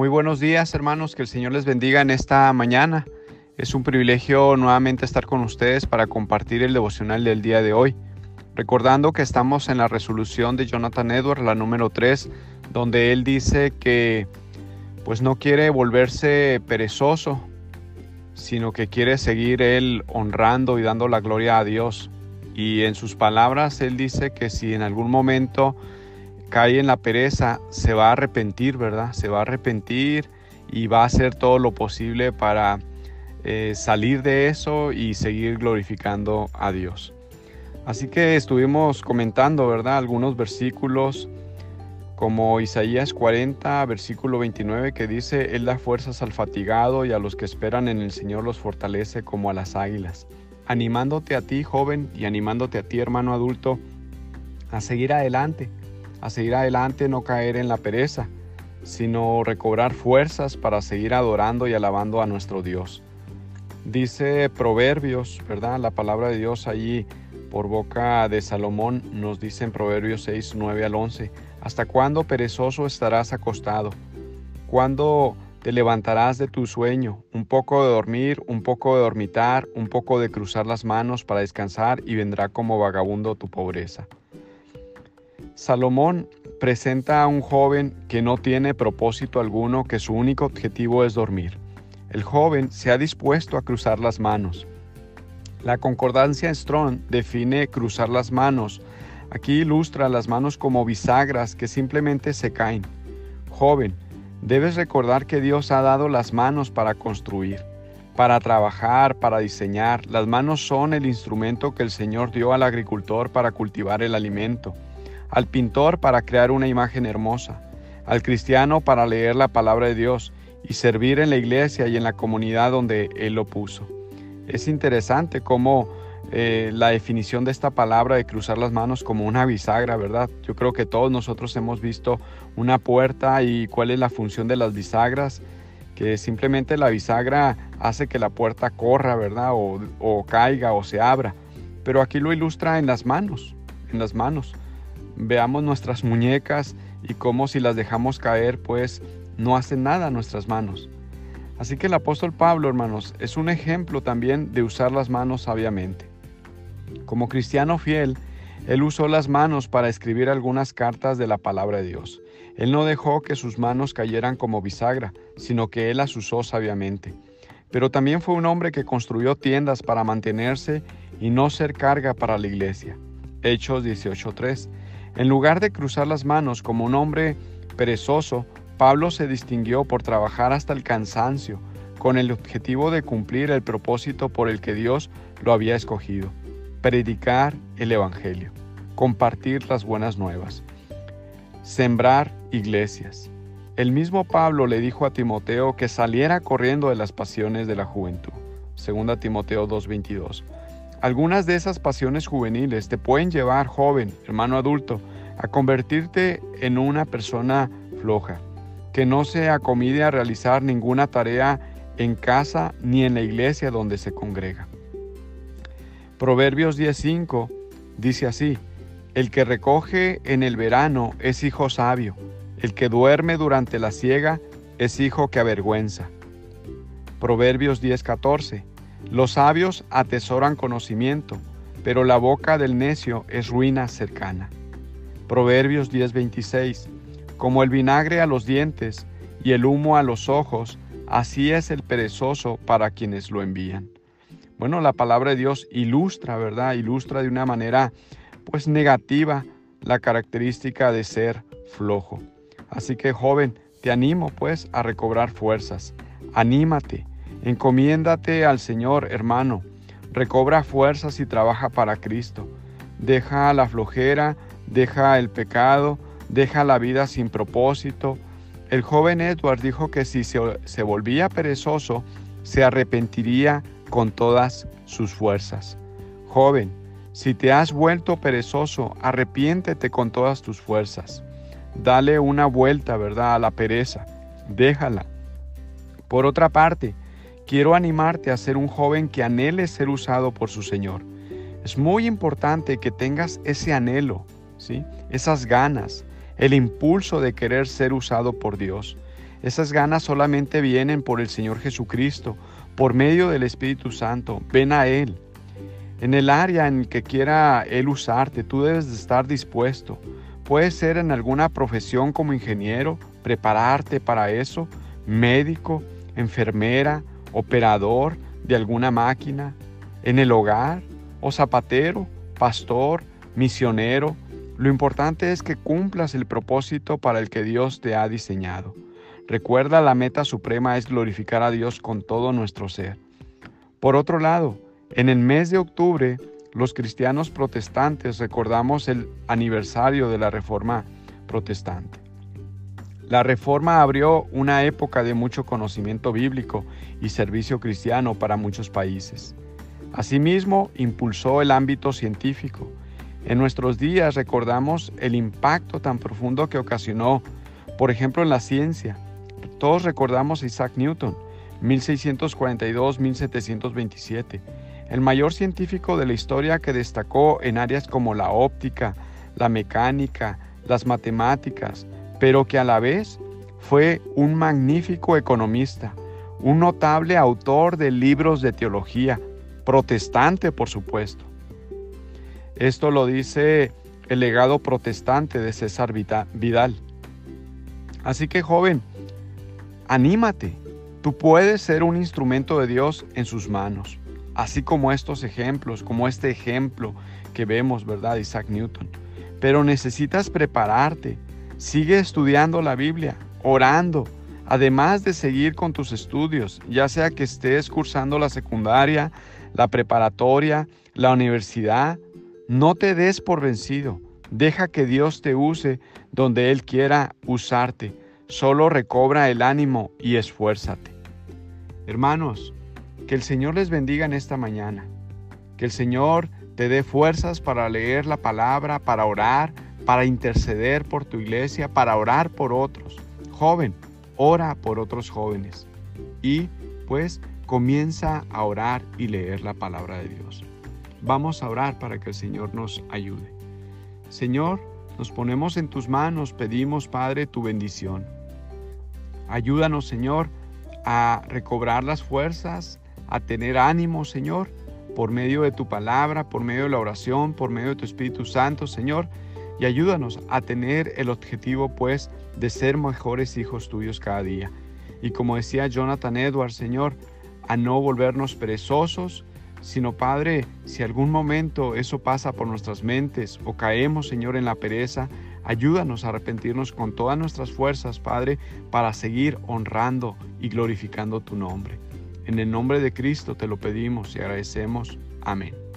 Muy buenos días hermanos, que el Señor les bendiga en esta mañana. Es un privilegio nuevamente estar con ustedes para compartir el devocional del día de hoy. Recordando que estamos en la resolución de Jonathan Edwards, la número 3, donde él dice que pues no quiere volverse perezoso, sino que quiere seguir él honrando y dando la gloria a Dios. Y en sus palabras él dice que si en algún momento cae en la pereza, se va a arrepentir, ¿verdad? Se va a arrepentir y va a hacer todo lo posible para eh, salir de eso y seguir glorificando a Dios. Así que estuvimos comentando, ¿verdad? Algunos versículos como Isaías 40, versículo 29, que dice, Él da fuerzas al fatigado y a los que esperan en el Señor los fortalece como a las águilas, animándote a ti, joven, y animándote a ti, hermano adulto, a seguir adelante, a seguir adelante, no caer en la pereza, sino recobrar fuerzas para seguir adorando y alabando a nuestro Dios. Dice Proverbios, ¿verdad? La palabra de Dios allí por boca de Salomón nos dice en Proverbios 6, 9 al 11, ¿hasta cuándo perezoso estarás acostado? ¿Cuándo te levantarás de tu sueño? Un poco de dormir, un poco de dormitar, un poco de cruzar las manos para descansar y vendrá como vagabundo tu pobreza. Salomón presenta a un joven que no tiene propósito alguno, que su único objetivo es dormir. El joven se ha dispuesto a cruzar las manos. La concordancia Strong define cruzar las manos. Aquí ilustra las manos como bisagras que simplemente se caen. Joven, debes recordar que Dios ha dado las manos para construir, para trabajar, para diseñar. Las manos son el instrumento que el Señor dio al agricultor para cultivar el alimento, al pintor para crear una imagen hermosa, al cristiano para leer la palabra de Dios y servir en la iglesia y en la comunidad donde Él lo puso. Es interesante cómo eh, la definición de esta palabra de cruzar las manos como una bisagra, ¿verdad? Yo creo que todos nosotros hemos visto una puerta y cuál es la función de las bisagras, que simplemente la bisagra hace que la puerta corra, ¿verdad? O, o caiga o se abra. Pero aquí lo ilustra en las manos, en las manos. Veamos nuestras muñecas y cómo si las dejamos caer, pues no hacen nada nuestras manos. Así que el apóstol Pablo, hermanos, es un ejemplo también de usar las manos sabiamente. Como cristiano fiel, él usó las manos para escribir algunas cartas de la palabra de Dios. Él no dejó que sus manos cayeran como bisagra, sino que él las usó sabiamente. Pero también fue un hombre que construyó tiendas para mantenerse y no ser carga para la iglesia. Hechos 18.3. En lugar de cruzar las manos como un hombre perezoso, Pablo se distinguió por trabajar hasta el cansancio, con el objetivo de cumplir el propósito por el que Dios lo había escogido, predicar el Evangelio, compartir las buenas nuevas, sembrar iglesias. El mismo Pablo le dijo a Timoteo que saliera corriendo de las pasiones de la juventud. 2 Timoteo 2:22. Algunas de esas pasiones juveniles te pueden llevar, joven, hermano adulto, a convertirte en una persona floja, que no se acomide a realizar ninguna tarea en casa ni en la iglesia donde se congrega. Proverbios 10:5 dice así, el que recoge en el verano es hijo sabio, el que duerme durante la siega es hijo que avergüenza. Proverbios 10:14, los sabios atesoran conocimiento, pero la boca del necio es ruina cercana. Proverbios 10:26, como el vinagre a los dientes y el humo a los ojos, así es el perezoso para quienes lo envían. Bueno, la palabra de Dios ilustra, ¿verdad? Ilustra de una manera pues negativa la característica de ser flojo. Así que joven, te animo pues a recobrar fuerzas. Anímate, encomiéndate al Señor, hermano. Recobra fuerzas y trabaja para Cristo. Deja la flojera, deja el pecado, deja la vida sin propósito. El joven Edward dijo que si se, volvía perezoso, se arrepentiría con todas sus fuerzas. Joven, si te has vuelto perezoso, arrepiéntete con todas tus fuerzas. Dale una vuelta, ¿verdad?, a la pereza. Déjala. Por otra parte, quiero animarte a ser un joven que anhele ser usado por su Señor. Es muy importante que tengas ese anhelo, ¿sí? Esas ganas, el impulso de querer ser usado por Dios. Esas ganas solamente vienen por el Señor Jesucristo, por medio del Espíritu Santo. Ven a Él. En el área en que quiera Él usarte, tú debes de estar dispuesto. Puede ser en alguna profesión como ingeniero, prepararte para eso, médico, enfermera, operador de alguna máquina, en el hogar, o zapatero, pastor, misionero. Lo importante es que cumplas el propósito para el que Dios te ha diseñado. Recuerda, la meta suprema es glorificar a Dios con todo nuestro ser. Por otro lado, en el mes de octubre, los cristianos protestantes recordamos el aniversario de la Reforma Protestante. La Reforma abrió una época de mucho conocimiento bíblico y servicio cristiano para muchos países. Asimismo, impulsó el ámbito científico. En nuestros días recordamos el impacto tan profundo que ocasionó, por ejemplo, en la ciencia, todos recordamos a Isaac Newton, 1642-1727, el mayor científico de la historia que destacó en áreas como la óptica, la mecánica, las matemáticas, pero que a la vez fue un magnífico economista, un notable autor de libros de teología, protestante por supuesto. Esto lo dice el legado protestante de César Vidal. Así que joven, Anímate, tú puedes ser un instrumento de Dios en sus manos, así como estos ejemplos, como este ejemplo que vemos, ¿verdad? Isaac Newton. Pero necesitas prepararte, sigue estudiando la Biblia, orando, además de seguir con tus estudios, ya sea que estés cursando la secundaria, la preparatoria, la universidad, no te des por vencido. Deja que Dios te use donde Él quiera usarte Solo recobra el ánimo y esfuérzate. Hermanos, que el Señor les bendiga en esta mañana. Que el Señor te dé fuerzas para leer la palabra, para orar, para interceder por tu iglesia, para orar por otros. Joven, ora por otros jóvenes. Y pues comienza a orar y leer la palabra de Dios. Vamos a orar para que el Señor nos ayude. Señor, nos ponemos en tus manos, pedimos, Padre, tu bendición. Ayúdanos, Señor, a recobrar las fuerzas, a tener ánimo, Señor, por medio de tu palabra, por medio de la oración, por medio de tu Espíritu Santo, Señor. Y ayúdanos a tener el objetivo, pues, de ser mejores hijos tuyos cada día. Y como decía Jonathan Edwards, Señor, a no volvernos perezosos, sino Padre, si algún momento eso pasa por nuestras mentes o caemos, Señor, en la pereza, ayúdanos a arrepentirnos con todas nuestras fuerzas, Padre, para seguir honrando y glorificando tu nombre. En el nombre de Cristo te lo pedimos y agradecemos. Amén.